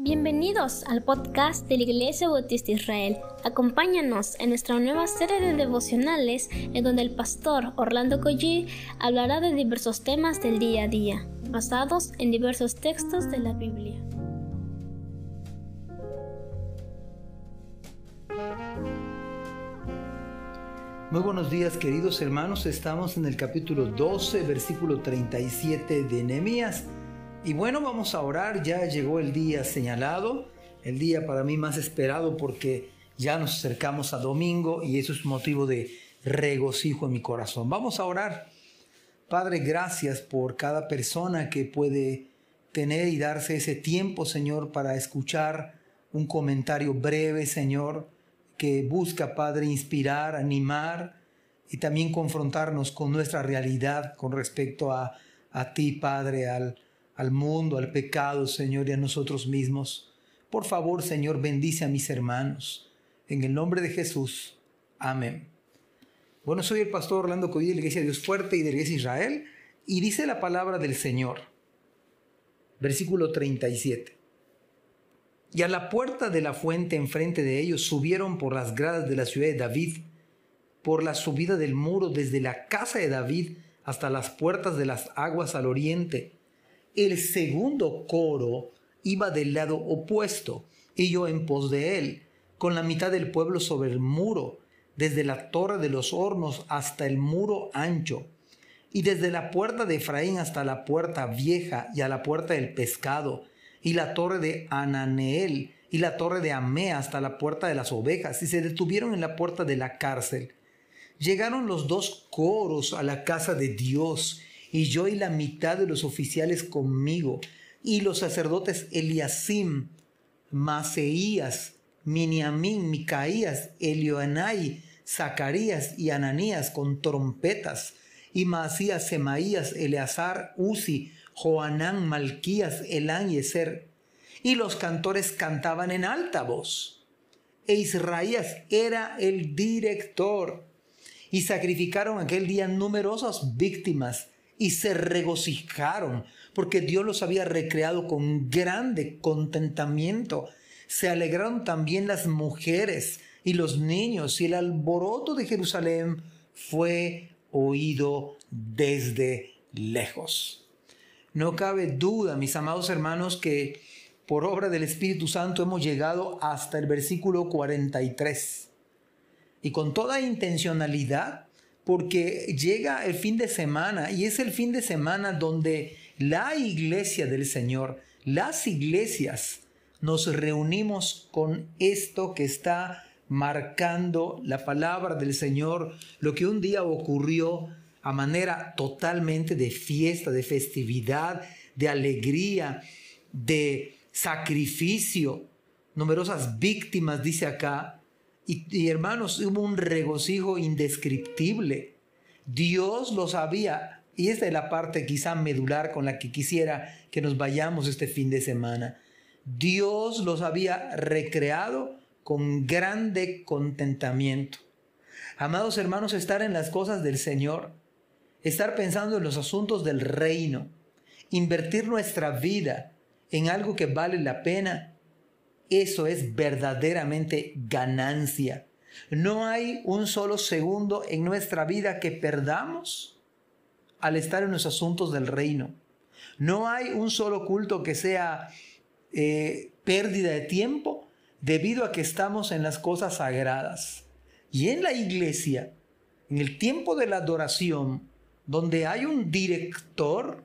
Bienvenidos al podcast de la Iglesia Bautista Israel. Acompáñanos en nuestra nueva serie de devocionales en donde el pastor Orlando Collie hablará de diversos temas del día a día, basados en diversos textos de la Biblia. Muy buenos días queridos hermanos, estamos en el capítulo 12, versículo 37 de Nehemías. Y bueno, vamos a orar, ya llegó el día señalado, el día para mí más esperado porque ya nos acercamos a domingo y eso es motivo de regocijo en mi corazón. Vamos a orar. Padre, gracias por cada persona que puede tener y darse ese tiempo, Señor, para escuchar un comentario breve, Señor, que busca, Padre, inspirar, animar y también confrontarnos con nuestra realidad con respecto a, a ti, Padre, al al mundo, al pecado, Señor, y a nosotros mismos. Por favor, Señor, bendice a mis hermanos. En el nombre de Jesús. Amén. Bueno, soy el pastor Orlando Codí de la Iglesia Dios Fuerte y de la Iglesia Israel, y dice la palabra del Señor. Versículo 37. Y a la puerta de la fuente enfrente de ellos subieron por las gradas de la ciudad de David, por la subida del muro desde la casa de David hasta las puertas de las aguas al oriente, el segundo coro iba del lado opuesto y yo en pos de él, con la mitad del pueblo sobre el muro, desde la torre de los hornos hasta el muro ancho, y desde la puerta de Efraín hasta la puerta vieja y a la puerta del pescado, y la torre de Ananeel y la torre de Amea hasta la puerta de las ovejas, y se detuvieron en la puerta de la cárcel. Llegaron los dos coros a la casa de Dios, y yo y la mitad de los oficiales conmigo, y los sacerdotes Eliasim, Maseías, Miniamín, Micaías, Elioanai, Zacarías y Ananías con trompetas, y Masías, Semaías, Eleazar, Uzi, Joanán, Malquías, Elán y Eser. Y los cantores cantaban en alta voz. E Israías era el director. Y sacrificaron aquel día numerosas víctimas y se regocijaron porque Dios los había recreado con grande contentamiento. Se alegraron también las mujeres y los niños y el alboroto de Jerusalén fue oído desde lejos. No cabe duda, mis amados hermanos, que por obra del Espíritu Santo hemos llegado hasta el versículo 43. Y con toda intencionalidad porque llega el fin de semana y es el fin de semana donde la iglesia del Señor, las iglesias, nos reunimos con esto que está marcando la palabra del Señor, lo que un día ocurrió a manera totalmente de fiesta, de festividad, de alegría, de sacrificio, numerosas víctimas, dice acá, y, hermanos, hubo un regocijo indescriptible. Dios lo sabía. Y esta es la parte quizá medular con la que quisiera que nos vayamos este fin de semana. Dios los había recreado con grande contentamiento. Amados hermanos, estar en las cosas del Señor, estar pensando en los asuntos del reino, invertir nuestra vida en algo que vale la pena, eso es verdaderamente ganancia. No hay un solo segundo en nuestra vida que perdamos al estar en los asuntos del reino. No hay un solo culto que sea eh, pérdida de tiempo debido a que estamos en las cosas sagradas. Y en la iglesia, en el tiempo de la adoración, donde hay un director,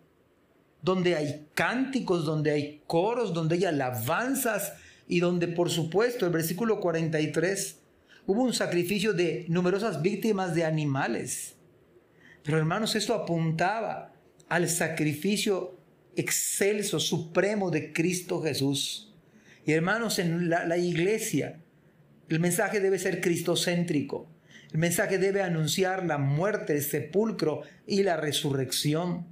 donde hay cánticos, donde hay coros, donde hay alabanzas, y donde por supuesto el versículo 43 hubo un sacrificio de numerosas víctimas de animales. Pero hermanos, esto apuntaba al sacrificio excelso, supremo de Cristo Jesús. Y hermanos, en la, la iglesia, el mensaje debe ser cristocéntrico. El mensaje debe anunciar la muerte, el sepulcro y la resurrección.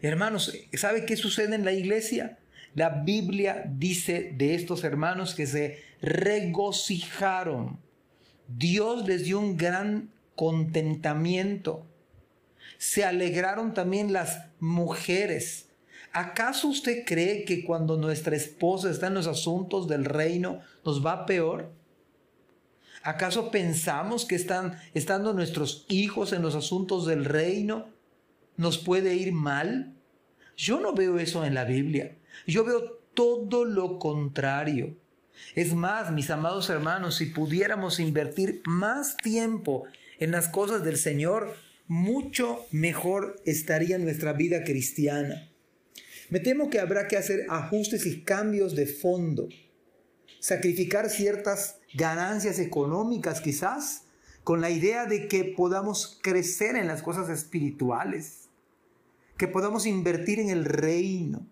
Hermanos, ¿sabe qué sucede en la iglesia? La Biblia dice de estos hermanos que se regocijaron. Dios les dio un gran contentamiento. Se alegraron también las mujeres. ¿Acaso usted cree que cuando nuestra esposa está en los asuntos del reino nos va peor? ¿Acaso pensamos que están estando nuestros hijos en los asuntos del reino nos puede ir mal? Yo no veo eso en la Biblia. Yo veo todo lo contrario. Es más, mis amados hermanos, si pudiéramos invertir más tiempo en las cosas del Señor, mucho mejor estaría nuestra vida cristiana. Me temo que habrá que hacer ajustes y cambios de fondo, sacrificar ciertas ganancias económicas quizás, con la idea de que podamos crecer en las cosas espirituales, que podamos invertir en el reino.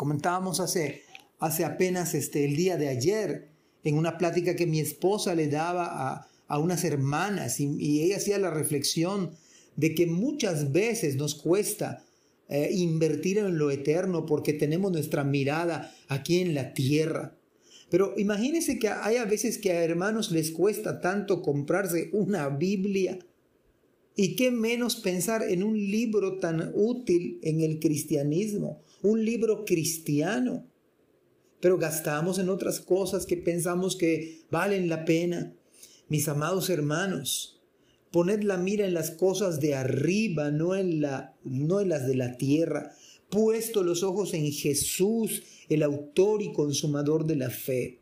Comentábamos hace, hace apenas este, el día de ayer en una plática que mi esposa le daba a, a unas hermanas y, ella hacía la reflexión de que muchas veces nos cuesta eh, invertir en lo eterno porque tenemos nuestra mirada aquí en la tierra. Pero imagínense que hay a veces que a hermanos les cuesta tanto comprarse una Biblia. Y qué menos pensar en un libro tan útil en el cristianismo, un libro cristiano. Pero gastamos en otras cosas que pensamos que valen la pena. Mis amados hermanos, Poned la mira en las cosas de arriba, no en, la, no en las de la tierra. Puesto los ojos en Jesús, el autor y consumador de la fe.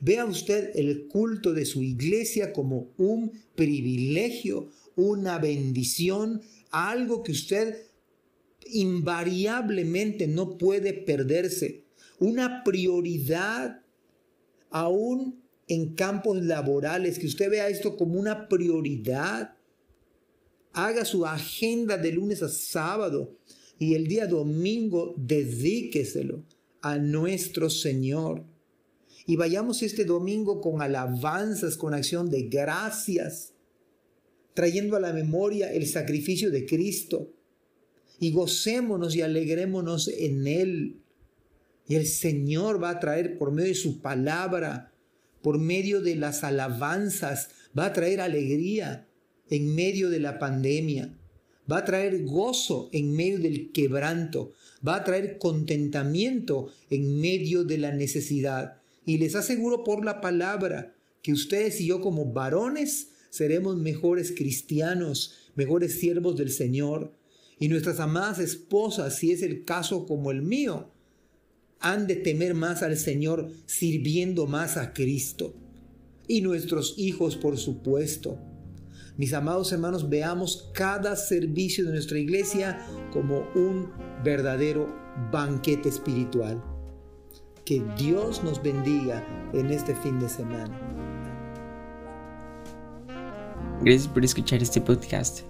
Vea usted el culto de su iglesia como un privilegio, una bendición, algo que usted invariablemente no puede perderse, una prioridad aún en campos laborales, que usted vea esto como una prioridad. Haga su agenda de lunes a sábado y el día domingo dedíqueselo a nuestro Señor. Y vayamos este domingo con alabanzas, con acción de gracias, trayendo a la memoria el sacrificio de Cristo. Y gocémonos y alegrémonos en Él. Y el Señor va a traer por medio de su palabra por medio de las alabanzas, va a traer alegría en medio de la pandemia, va a traer gozo en medio del quebranto, va a traer contentamiento en medio de la necesidad. Y les aseguro por la palabra que ustedes y yo como varones seremos mejores cristianos, mejores siervos del Señor. Y nuestras amadas esposas, si es el caso como el mío, han de temer más al Señor sirviendo más a Cristo. Y nuestros hijos, por supuesto. Mis amados hermanos, veamos cada servicio de nuestra iglesia como un verdadero banquete espiritual. Que Dios nos bendiga en este fin de semana. Gracias por escuchar este podcast.